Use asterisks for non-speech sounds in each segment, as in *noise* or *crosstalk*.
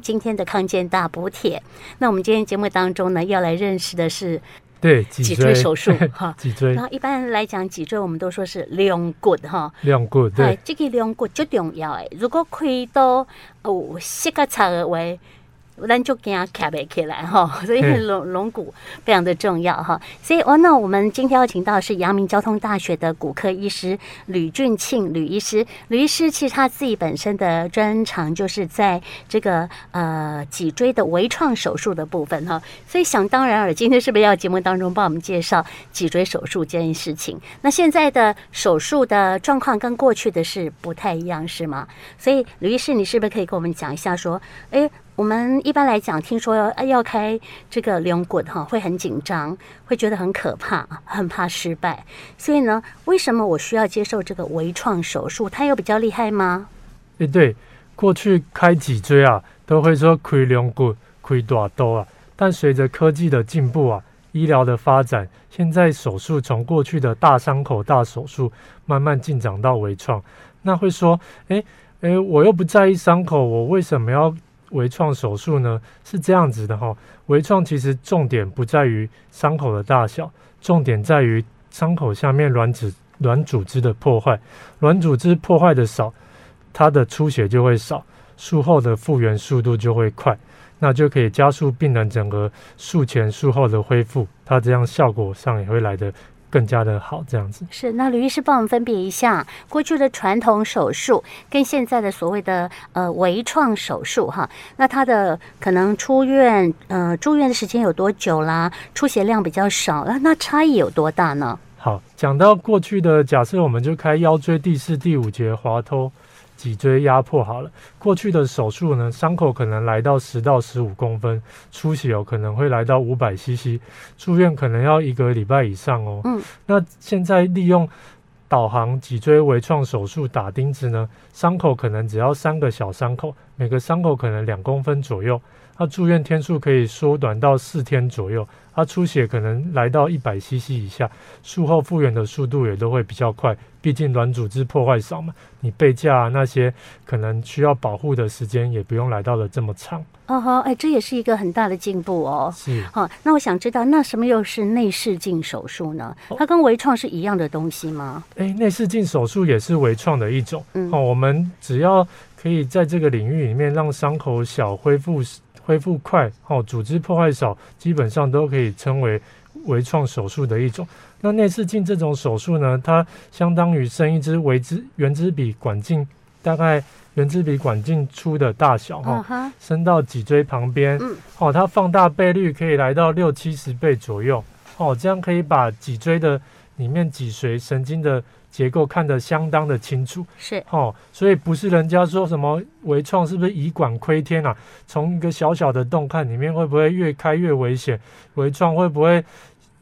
今天的康健大补帖。那我们今天节目当中呢，要来认识的是对脊椎手术 *laughs* 哈，脊椎。然后一般来讲，脊椎我们都说是两骨哈，两骨对，这个两骨最重要诶。如果开刀哦，膝盖差的话。咱就给它卡背起来哈，*laughs* 所以龙龙骨非常的重要哈。所以哦，那我们今天要请到的是阳明交通大学的骨科医师吕俊庆吕医师。吕医师其实他自己本身的专长就是在这个呃脊椎的微创手术的部分哈。所以想当然尔，今天是不是要节目当中帮我们介绍脊椎手术这件事情？那现在的手术的状况跟过去的是不太一样，是吗？所以吕医师，你是不是可以跟我们讲一下说，哎？我们一般来讲，听说要要开这个两骨哈，会很紧张，会觉得很可怕，很怕失败。所以呢，为什么我需要接受这个微创手术？它有比较厉害吗？哎，对，过去开脊椎啊，都会说开两骨、开大刀啊。但随着科技的进步啊，医疗的发展，现在手术从过去的大伤口大手术，慢慢进展到微创。那会说，哎哎，我又不在意伤口，我为什么要？微创手术呢，是这样子的哈，微创其实重点不在于伤口的大小，重点在于伤口下面软组软组织的破坏，软组织破坏的少，它的出血就会少，术后的复原速度就会快，那就可以加速病人整个术前术后的恢复，它这样效果上也会来得更加的好，这样子是。那吕医师帮我们分别一下过去的传统手术跟现在的所谓的呃微创手术哈，那它的可能出院呃住院的时间有多久啦？出血量比较少，那那差异有多大呢？好，讲到过去的假设，我们就开腰椎第四、第五节滑脱。脊椎压迫好了，过去的手术呢，伤口可能来到十到十五公分，出血有可能会来到五百 CC，住院可能要一个礼拜以上哦。嗯，那现在利用导航脊椎微创手术打钉子呢，伤口可能只要三个小伤口，每个伤口可能两公分左右，那住院天数可以缩短到四天左右。它出血可能来到一百 CC 以下，术后复原的速度也都会比较快，毕竟软组织破坏少嘛。你背架啊那些可能需要保护的时间也不用来到了这么长。哦吼，哎，这也是一个很大的进步哦。是。好，那我想知道，那什么又是内视镜手术呢？它跟微创是一样的东西吗？哎，内视镜手术也是微创的一种。嗯。哦，我们只要可以在这个领域里面让伤口小恢复。恢复快，哦，组织破坏少，基本上都可以称为微创手术的一种。那内视镜这种手术呢，它相当于伸一支微支原支笔管径，大概原支笔管径粗的大小，哈、哦，伸到脊椎旁边，哦，它放大倍率可以来到六七十倍左右，哦，这样可以把脊椎的里面脊髓神经的。结构看得相当的清楚，是哦，所以不是人家说什么微创是不是以管窥天啊？从一个小小的洞看里面会不会越开越危险？微创会不会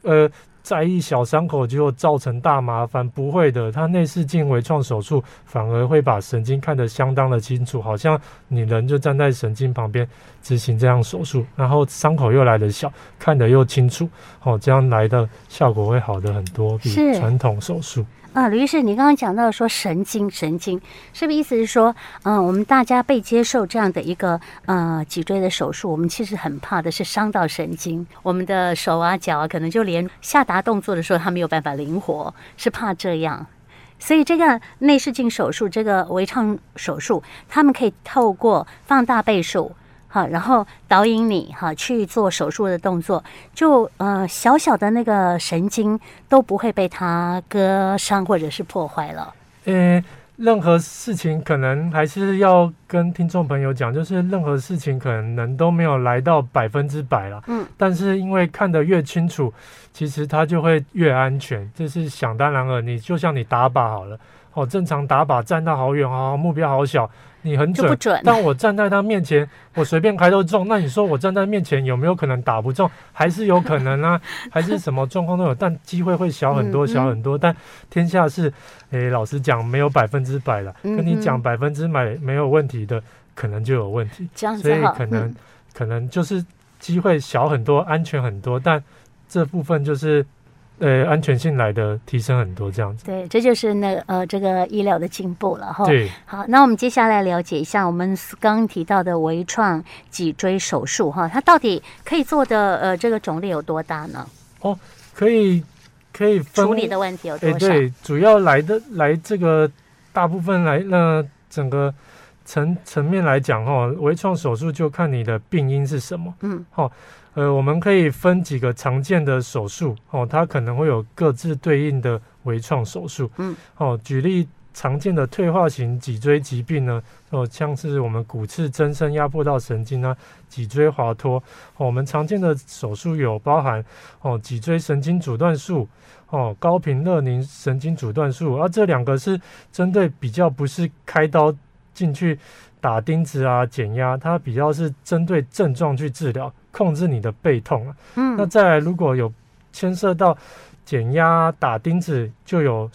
呃在意小伤口就造成大麻烦？不会的，它内视镜微创手术反而会把神经看得相当的清楚，好像你人就站在神经旁边执行这样手术，然后伤口又来得小，看得又清楚，哦，这样来的效果会好的很多，比传统手术。啊，吕医师，你刚刚讲到说神经，神经是不是意思是说，嗯、我们大家被接受这样的一个呃脊椎的手术，我们其实很怕的是伤到神经，我们的手啊脚啊，可能就连下达动作的时候，他没有办法灵活，是怕这样。所以这个内视镜手术，这个微创手术，他们可以透过放大倍数。好，然后导引你哈去做手术的动作，就呃小小的那个神经都不会被它割伤或者是破坏了。呃，任何事情可能还是要跟听众朋友讲，就是任何事情可能都没有来到百分之百了。嗯，但是因为看得越清楚，其实它就会越安全，这是想当然了。你就像你打靶好了，哦，正常打靶站到好远啊，目标好小。你很准，准，但我站在他面前，我随便开都中。*laughs* 那你说我站在面前有没有可能打不中？还是有可能啊？*laughs* 还是什么状况都有，但机会会小很多，小很多。但天下是，诶、欸，老实讲，没有百分之百的。跟你讲百分之百没有问题的，可能就有问题。所以可能可能就是机会小很多，安全很多。但这部分就是呃，安全性来的提升很多，这样子。对，这就是那、呃，这个医疗的进步了哈。对，好，那我们接下来了解一下我们刚刚提到的微创脊椎手术哈，它到底可以做的呃这个种类有多大呢？哦，可以可以分处理的问题有多少？欸、对，主要来的来这个大部分来那整个层层面来讲哈，微创手术就看你的病因是什么。嗯，好。呃，我们可以分几个常见的手术哦，它可能会有各自对应的微创手术。嗯，哦，举例常见的退化型脊椎疾病呢，哦，像是我们骨刺增生压迫到神经啊，脊椎滑脱。哦，我们常见的手术有包含哦，脊椎神经阻断术，哦，高频乐宁神经阻断术。而、啊、这两个是针对比较不是开刀进去打钉子啊、减压，它比较是针对症状去治疗。控制你的背痛啊，嗯，那再来如果有牵涉到减压、打钉子，就有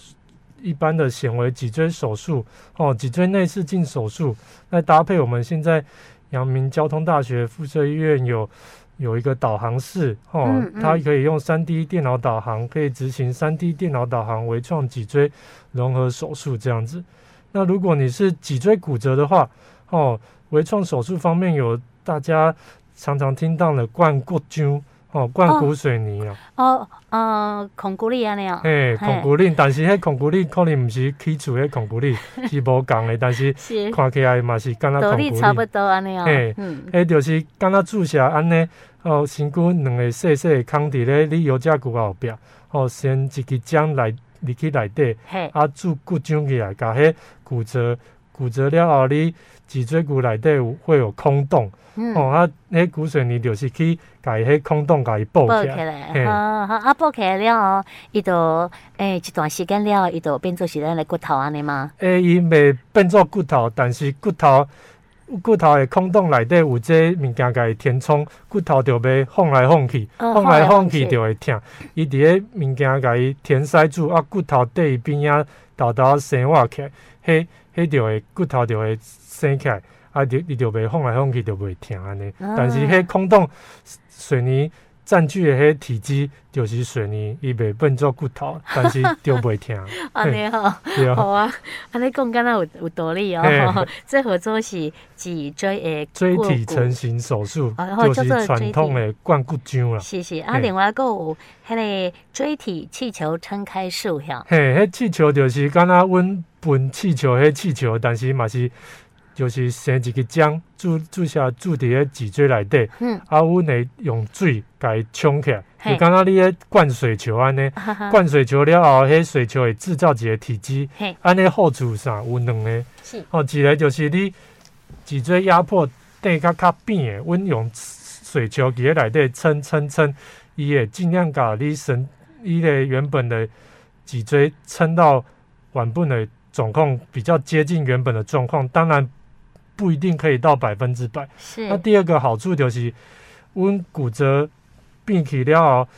一般的显微脊椎手术哦，脊椎内视镜手术，那搭配我们现在阳明交通大学附设医院有有一个导航室哦，嗯嗯，它可以用三 D 电脑导航，可以执行三 D 电脑导航微创脊椎融合手术这样子。那如果你是脊椎骨折的话哦，微创手术方面有大家。常常听到的灌骨浆哦，灌骨水泥啊，哦，呃，孔骨力安尼哦，哎，孔骨力，但是迄孔骨力可能不是起厝迄孔骨力，*laughs* 是无共的，但是看起来嘛是跟那孔骨力。差不多安尼啊，哎，嗯，迄就是跟那注射安尼，哦，身躯两个细细的空伫咧你腰脊骨后壁，哦，先一支针来入去内底，啊，注骨浆起来，甲迄骨折骨折了后，你脊椎骨内底有会有空洞。嗯、哦，啊，迄骨髓泥就是去甲迄空洞甲伊补起来，好好啊，补起来了后，伊就诶、欸、一段时间了，伊就变做是咱的骨头安尼嘛？诶、欸，伊未变做骨头，但是骨头骨头的空洞内底有这物件给伊填充，骨头就要晃来晃去，晃、哦、来晃去就会疼。伊伫个物件给伊填塞住，啊，骨头底边啊，豆豆生活起来，迄迄就会骨头就会生起来。啊，就伊就袂晃来晃去就袂疼安尼，但是迄空洞水泥占据的迄体积就是水泥，伊袂变做骨头，但是 *laughs* 就袂疼。安尼好，好啊，安尼讲敢若有有道理哦。最 *laughs* 合作是脊椎的椎体成型手术，就是传统的灌骨浆啦。是是，啊，另外阁有迄个椎体气球撑开术，吓。嘿，迄气球就是敢若阮分气球，迄气球，但是嘛是。就是生一个浆注注射注伫个脊椎内底，嗯，啊，阮会用水甲伊冲起来，就刚刚你个灌水球安尼，*laughs* 灌水球了后，迄水球会制造一个体积，安尼好处啥？有两个，是。哦，一个就是你脊椎压迫底较较扁的，阮用水球伫个内底撑撑撑，伊会尽量甲你身，伊个原本的脊椎撑到原本的状况比较接近原本的状况，当然。不一定可以到百分之百。是。那第二个好处就是，阮骨折病起了后，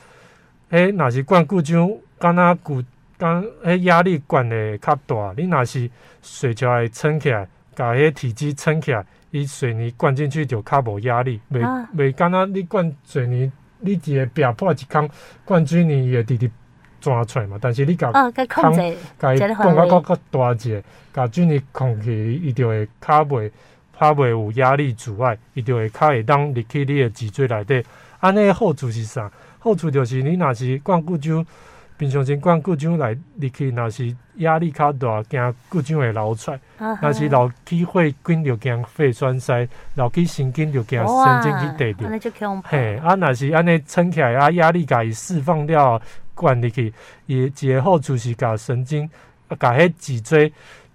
诶，若是灌骨浆，敢若骨，敢迄压力灌的较大。你若是水球会撑起来，把迄体积撑起来，伊水泥灌进去就较无压力。袂袂敢若你灌水泥，你一个壁破一空，灌水泥也直直钻出来嘛。但是你甲空，甲伊灌较较较大一个，甲水泥空起，伊就会较袂。较袂有压力阻碍，伊就会较会当入去你的脊椎内底。安尼好处是啥？好处就是你若是灌骨浆，平常时灌骨浆来入去，若是压力较大，惊骨浆会流出来；若、啊、是流去血管，就惊肺栓塞；流去神经，就惊神经去地掉。嘿，啊，若是安尼撑起来，啊，压力甲伊释放掉，灌入去，伊一个好处是甲神经，甲迄脊椎。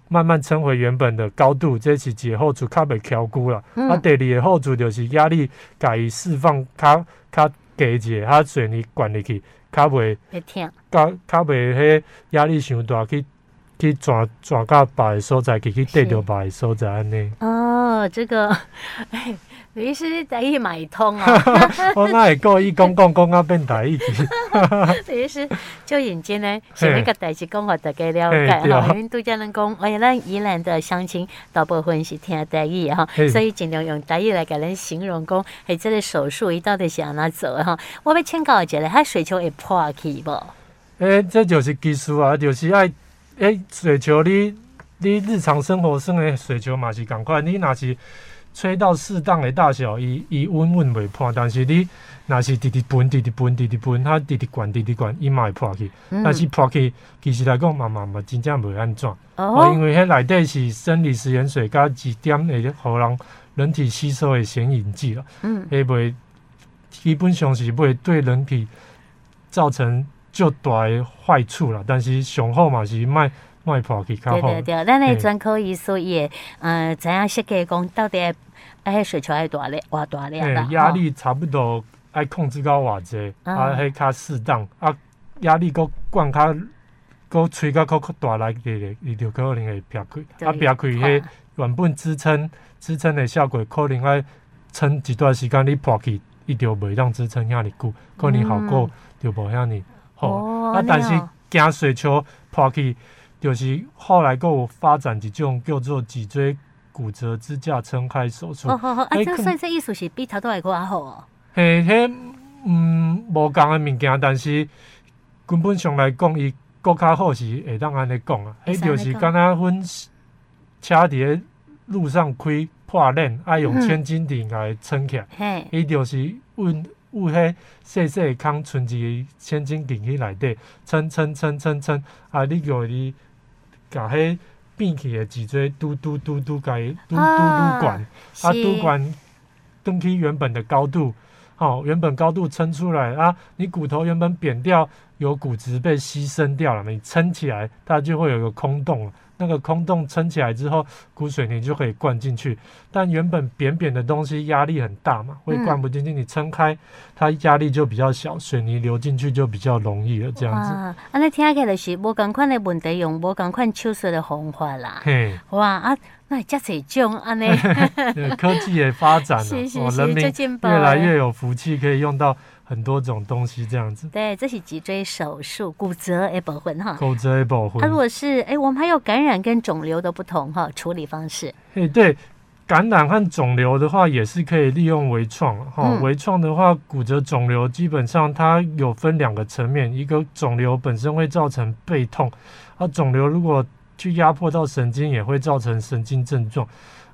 慢慢撑回原本的高度，这是一个好处，较袂翘骨了。啊，第二个好处就是压力甲伊释放较较低一个，它水泥灌入去较袂，较较袂迄压力伤大，去去转转到别的所在，去去对着别的所在安尼。哦，这个，哎。*laughs* 于是台语买通啊！*laughs* 我那会故意讲讲讲啊，变台语。于是就引荐呢，是那个代志讲，互大家了解哈。因为拄则人讲，哎呀，咱宜兰的乡亲大部分是听台语哈，所以尽量用台语来给人形容讲，哎，这个手术伊到底是安怎做哈？我要请教一下，它水球会破去不？诶，这就是技术啊，就是爱诶，水球你你日常生活生的水球嘛是共款，你若是吹到适当的大小，伊伊稳稳袂破，但是你若是直直喷直直喷直直喷，它直直灌直直灌，伊嘛会破去。嗯、但是破去其实来讲嘛嘛嘛真正袂安怎，哦，因为迄内底是生理食盐水加一点会互人人体吸收的显影剂了，嗯，会袂基本上是袂对人体造成。较大的坏处啦，但是上好嘛是卖卖破去较好。对对对，咱的专科医师也，嗯、呃，怎样设计讲到底爱水球爱大咧，偌大咧啦？压力差不多爱控制到偌济，嗯、啊，迄较适当，啊，压力搁灌较，搁吹较较较大力咧，伊就可能会劈开，啊，劈开迄原本支撑支撑的效果，可能爱撑一段时间，你破去，伊就袂当支撑遐尼久，可能效果就无遐尼。好，啊，但是惊水球破去，就是后来有发展一种叫做脊椎骨折支架撑开手术。哦哦哦，啊，这所以这意思是比头都还较好哦。嘿，迄嗯无共的物件，但是根本上来讲，伊更较好是会当安尼讲啊。迄就是敢若阮车伫路上开破链，爱用千斤顶来撑起来。*laughs* 嘿，伊就是阮。有迄细细的空，存一个千斤顶去内底，撑撑撑撑撑，啊！你叫伊甲迄变起的脊椎嘟嘟嘟嘟，甲伊嘟嘟嘟管，啊，嘟管登去原本的高度，好，原本高度撑出来啊！你骨头原本扁掉，有骨质被牺牲掉了，你撑起来，它就会有一个空洞。那个空洞撑起来之后，骨水泥就可以灌进去。但原本扁扁的东西压力很大嘛，会灌不进去。你撑开，它压力就比较小，水泥流进去就比较容易了。这样子。啊，那听起来是无同款的问题，用无同款手术的方法啦。嘿，哇啊，那这侪种安尼。*laughs* 科技也发展了，*laughs* 哦，人民越来越有福气，可以用到。很多种东西这样子，对，这是脊椎手术骨折的部分哈，骨折的部分。它如果是哎，我们还有感染跟肿瘤的不同哈处理方式。哎，对，感染和肿瘤的话也是可以利用微创哈。微创的话，骨折、肿瘤基本上它有分两个层面，一个肿瘤本身会造成背痛，啊，肿瘤如果去压迫到神经，也会造成神经症状。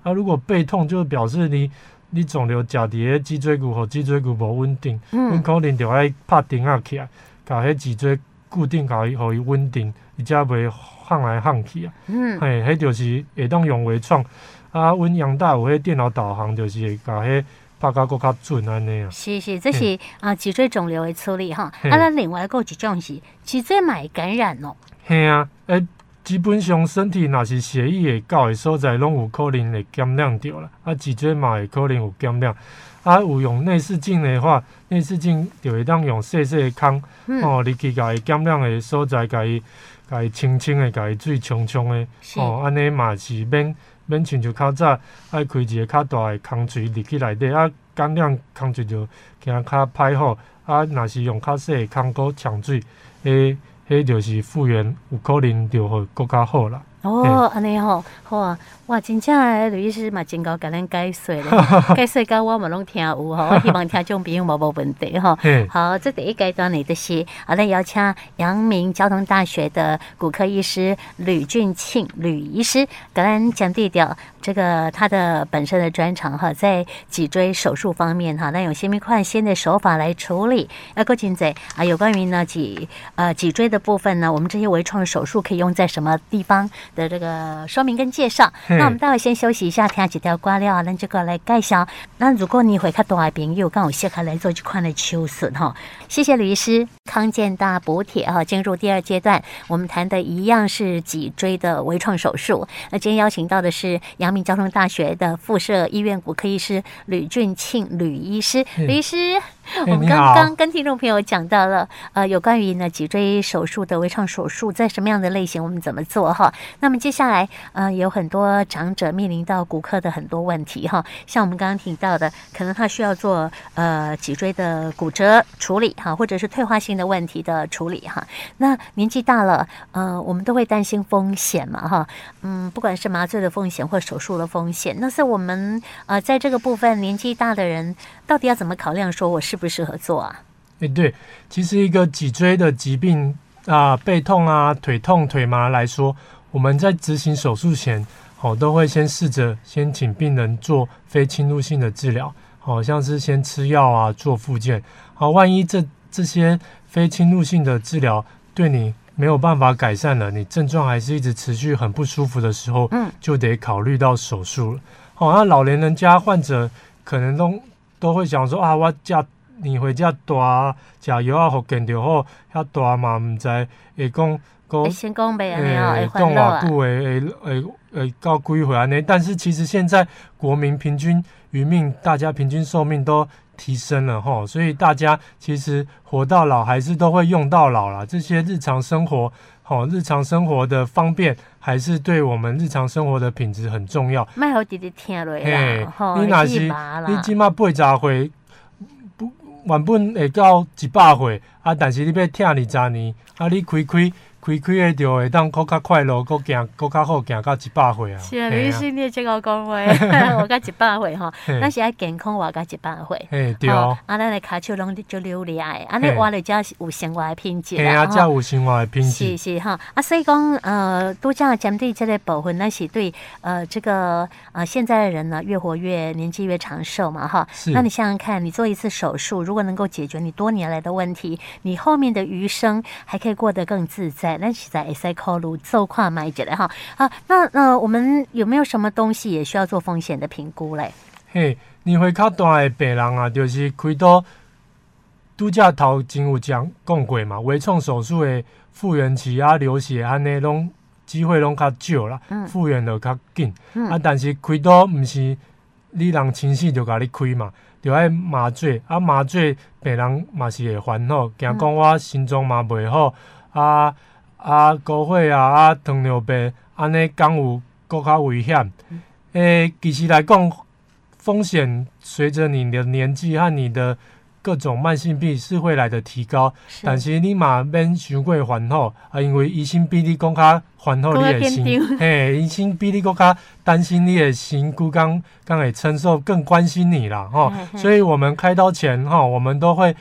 啊，如果背痛，就表示你。你肿瘤食伫脊椎骨互脊椎骨无稳定，阮、嗯、可能着爱拍钉仔起来，甲迄脊椎固定，甲伊互伊稳定，伊才袂晃来晃去啊。嗯，嘿，迄就是会当用微创啊。阮杨大有迄电脑导航，就是会甲迄拍甲搁较准安尼啊。是是，这是啊脊椎肿瘤的处理吼。啊，咱另外搁一种是脊椎脉感染咯。嘿啊，诶。基本上身体若是血液会到的所在，拢有可能会减量着啦。啊，脊椎嘛会可能有减量。啊，有用内视镜的话，内视镜就会当用细细的孔，嗯、哦，你去甲伊减量的所在，甲伊甲伊清清的，甲伊水冲冲的，是哦，安尼嘛是免免像就较早爱开一个较大的空锤入去内底，啊，减量空锤就惊较歹好。啊，若是用较细的空锅抢水，诶。迄就是复原有可能就会更加好了。哦，安尼吼，好啊，哇，真正诶，吕医师嘛真够甲咱解说咧，*laughs* 解说到我嘛拢听有吼，我希望听众朋友无无问题吼。好，这第一阶段呢，就是好来邀请阳明交通大学的骨科医师吕俊庆吕医师，甲咱讲地调这个他的本身的专长哈，在脊椎手术方面哈，那用新密换新的手法来处理。要够精仔啊，有关于呢脊呃脊椎的部分呢，我们这些微创手术可以用在什么地方？的这个说明跟介绍，那我们待会先休息一下，听几条歌了，咱这个来介绍。那如果你会看大的朋友，刚好适合来做这款的手术哈。谢谢吕医师，康健大补贴哈，进入第二阶段，我们谈的一样是脊椎的微创手术。那今天邀请到的是阳明交通大学的附设医院骨科医师吕俊庆吕医师，吕医师。*laughs* 我们刚刚跟听众朋友讲到了，呃，有关于呢脊椎手术的微创手术在什么样的类型，我们怎么做哈？那么接下来，呃，有很多长者面临到骨科的很多问题哈，像我们刚刚提到的，可能他需要做呃脊椎的骨折处理哈，或者是退化性的问题的处理哈。那年纪大了，呃，我们都会担心风险嘛哈，嗯，不管是麻醉的风险或手术的风险，那是我们呃在这个部分年纪大的人到底要怎么考量？说我适。不适合做啊？哎，欸、对，其实一个脊椎的疾病，啊背痛啊腿痛腿麻来说，我们在执行手术前，好、哦、都会先试着先请病人做非侵入性的治疗，好、哦、像是先吃药啊做复健，好、哦、万一这这些非侵入性的治疗对你没有办法改善了，你症状还是一直持续很不舒服的时候，嗯，就得考虑到手术了。好、哦，那老年人家患者可能都都会想说啊，我家。你回家大，食药啊，复健着好。遐大嘛，毋知会讲讲，先讲袂安尼会讲偌久，会会会会到几岁安尼？但是其实现在国民平均余命，大家平均寿命都提升了吼，所以大家其实活到老还是都会用到老啦。这些日常生活，吼，日常生活的方便，还是对我们日常生活的品质很重要。卖好直直听落啦，吼，你若是你起码八十岁。原本会到一百岁，啊！但是你要听二十年，啊！你开开。开开的就会当更加快乐，搁行更加好，行到一百岁啊！是啊，李医师你也真够讲话，活 *laughs* 到一百岁吼，咱是爱健康活到一百岁。哎，对哦。啊，咱的骹手拢就流利爱，啊，你活了才有生活的品质啊，才有生活的品质。是是哈，啊，所以讲呃，都讲针对这个部分，那是对呃这个呃现在的人呢，越活越年纪越长寿嘛哈。是。那你想想看，你做一次手术，如果能够解决你多年来的问题，你后面的余生还可以过得更自在。那实在会使考虑做看卖一下哈啊，那呃，我们有没有什么东西也需要做风险的评估嘞？嘿，年岁较大的病人啊，就是开刀拄则头前有讲讲过嘛，微创手术的复原期啊、流血安尼拢机会拢较少啦，复原就较紧。嗯、啊，但是开刀毋是你人清醒就甲你开嘛，就爱麻醉啊，麻醉病人嘛是会烦恼，惊讲我心脏嘛袂好啊。啊，高血压啊，糖尿病，安尼敢有更较危险。诶、其实来讲，风险随着你的年纪和你的各种慢性病是会来的提高。是但是你嘛免伤过烦恼啊，因为医生比你更较烦恼你的心，嘿，医生比你更较担心你的身躯刚刚会承受，更关心你啦，吼。所以我们开刀前，吼，我们都会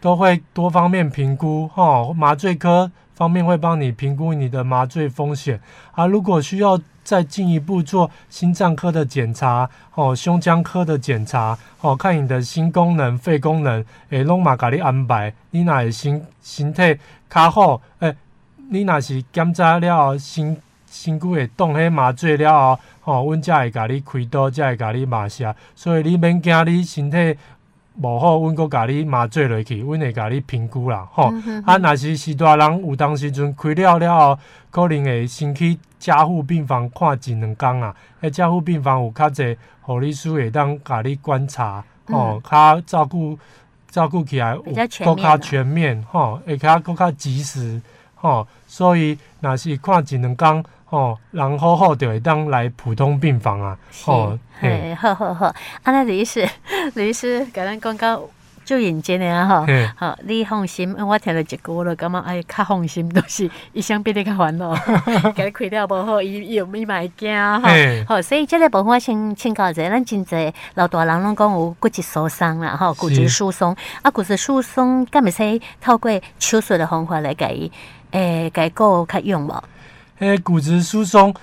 都会多方面评估，吼，麻醉科。方面会帮你评估你的麻醉风险啊，如果需要再进一步做心脏科的检查哦，胸腔科的检查哦，看你的心功能、肺功能，诶，拢嘛甲你安排。你若是身身体较好，诶、你若是检查了后，身身躯会动，迄麻醉了后，哦，阮才会甲你开刀，才会甲你麻射，所以你免惊你身体。无好，阮阁甲你麻醉落去，阮会甲你评估啦，吼。嗯、哼哼啊，若是是大人，有当时阵开了了后，可能会先去加护病房看一两工啊。诶，加护病房有较侪护理师会当甲你观察，吼、嗯，较照顾照顾起来有阁较全面，吼，会较阁较及时，吼。所以若是看一两工。哦，然后后就会当来普通病房啊。是哦，嘿，好好好。啊，那李医师，*laughs* 李医师，甲咱讲到就认真的啊，吼嘿。好，你放心，我听了一句了，感觉哎，较放心，都是医生比你较烦恼，*laughs* 给你开了无好，伊伊有咪买惊哈。嘿好，所以这个部分我先请教一下，咱真侪老大人拢讲有骨质疏松啦，哈，骨质疏松。是啊，骨质疏松，敢会使透过手术的方法来给伊，诶，改过较用无？诶，骨质疏松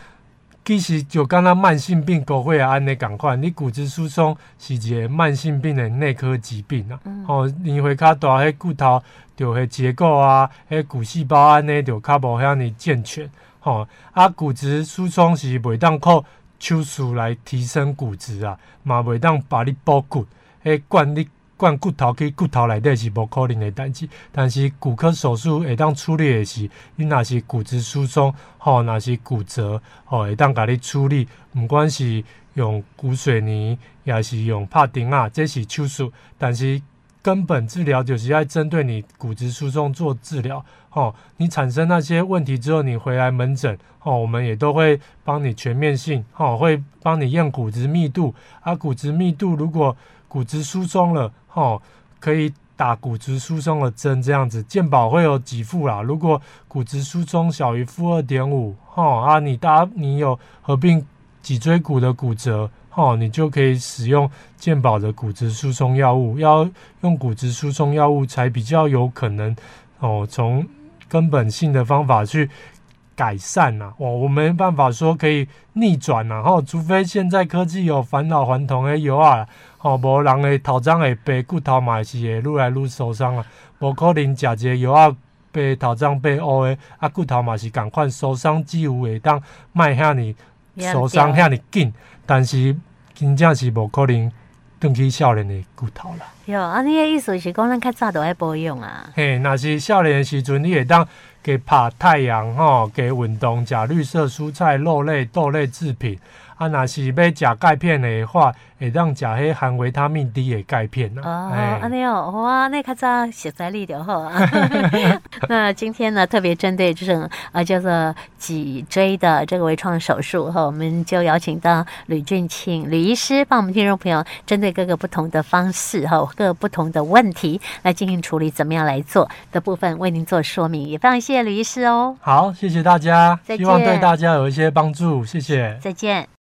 其实就敢若慢性病高血压安尼共款，你骨质疏松是一个慢性病的内科疾病啊。嗯、哦，年岁较大，迄骨头就迄结构啊，迄骨细胞安尼就较无遐尼健全。吼、哦，啊，骨质疏松是袂当靠手术来提升骨质啊，嘛袂当把你补骨，迄管你。灌骨头去骨头内底是无可能的代志，但是骨科手术会当处理的是，你若是骨质疏松，吼，若是骨折，吼，会当甲你处理，毋管是用骨水泥，也是用拍钉啊，这是手术，但是根本治疗就是要针对你骨质疏松做治疗，吼，你产生那些问题之后，你回来门诊，吼，我们也都会帮你全面性，吼，会帮你验骨质密度，啊，骨质密度如果骨质疏松了。哦，可以打骨质疏松的针，这样子健保会有给付啦。如果骨质疏松小于负二点五，哈啊，你搭你有合并脊椎骨的骨折，哈，你就可以使用健保的骨质疏松药物。要用骨质疏松药物才比较有可能哦，从根本性的方法去改善呐、啊。哦，我没办法说可以逆转呐、啊。哈，除非现在科技有返老还童的药啊，哦，无人会头脏会白，骨头嘛是会愈来愈受伤啊。无可能食一个药啊，白头脏白乌的，啊骨头嘛是共款受伤，只有会当卖遐尔受伤遐尔紧，但是真正是无可能。转去少年的骨头啦。哟，啊，你的意思是讲咱较早都爱保养啊？嘿，那是少年的时阵，你会当给晒太阳吼，给运动，食绿色蔬菜、肉类、豆类制品。啊，那是要食钙片的话，会当食迄含维他命 D 的钙片呐。哦，安尼哦，好啊，那较早食材里就好啊。*laughs* 那今天呢，特别针对这种啊叫做脊椎的这个微创手术哈，我们就邀请到吕俊庆吕医师，帮我们听众朋友针对各个不同的方式哈，各个不同的问题来进行处理，怎么样来做的部分为您做说明，也非常谢谢吕医师哦。好，谢谢大家，希望对大家有一些帮助，谢谢，再见。